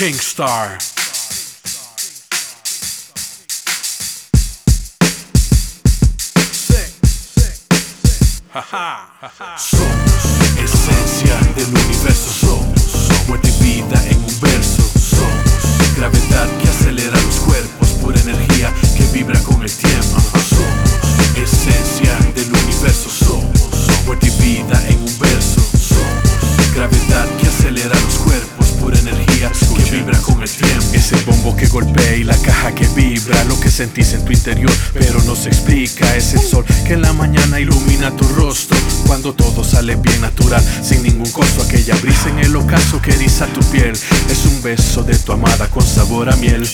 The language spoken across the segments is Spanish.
Kingstar. Somos esencia Es el bombo que golpea y la caja que vibra, lo que sentís en tu interior, pero no se explica. Es el sol que en la mañana ilumina tu rostro, cuando todo sale bien natural, sin ningún costo. Aquella brisa en el ocaso que eriza tu piel, es un beso de tu amada con sabor a miel.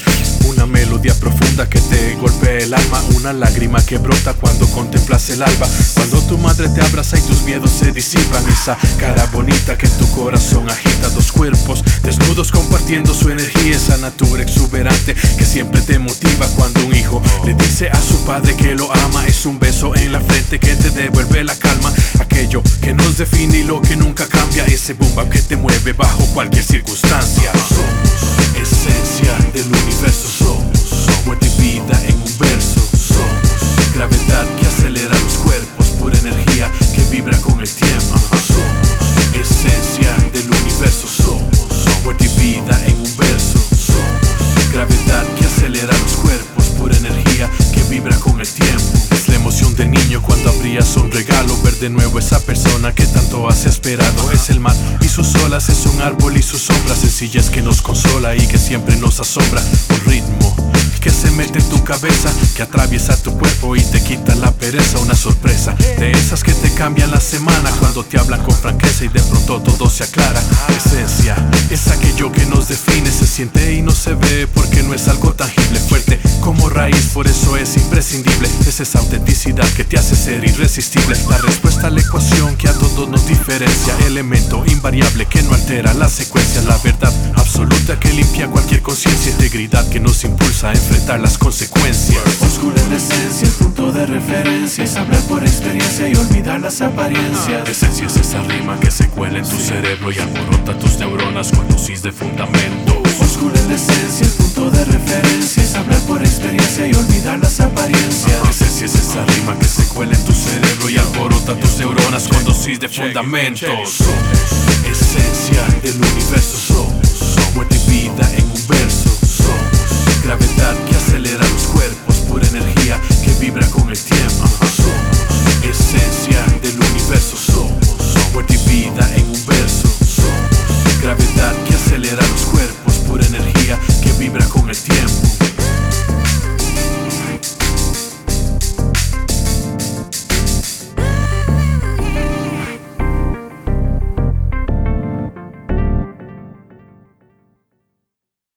Una melodía profunda que te golpea el alma, una lágrima que brota cuando contemplas el alba. Cuando tu madre te abraza y tus miedos se disipan, esa cara bonita que tu corazón agita, dos cuerpos desnudos compartiendo su energía, esa natura exuberante que siempre te motiva cuando un hijo le dice a su padre que lo ama. Es un beso en la frente que te devuelve la calma, aquello que nos define y lo que nunca cambia, ese boom que te mueve bajo cualquier circunstancia. Somos esencia del universo, somos. Muerte y un regalo, ver de nuevo esa persona que tanto has esperado. Es el mar y sus olas, es un árbol y sus sombras sencillas que nos consola y que siempre nos asombra. Un ritmo que se mete en tu cabeza, que atraviesa tu cuerpo y te quita la pereza. Una sorpresa de esas que te cambian la semana cuando te hablan con franqueza y de pronto todo se aclara. Esencia es aquello que nos define, se siente y no se ve porque no es algo tangible, fuerte como raíz, por eso es imprescindible. Es esa autenticidad que te hace ser irresistible. La respuesta a la ecuación que a todos nos diferencia, elemento invariable que no altera la secuencia, la verdad absoluta que limpia cualquier conciencia, integridad que nos impulsa a enfrentar las consecuencias. Oscura es la esencia, el punto de referencia es hablar por experiencia y olvidar las apariencias. Esencia es esa rima que se cuela en tu cerebro y alborota tus neuronas con dosis de fundamento. Oscura es la esencia, el punto de referencia apariencia. No es esa rima que se cuela en tu cerebro Y alborota tus neuronas con dosis de fundamentos. Somos esencia del universo. Somos software de vida en un verso. Somos gravedad que acelera los cuerpos Pura energía que vibra con el tiempo. Somos esencia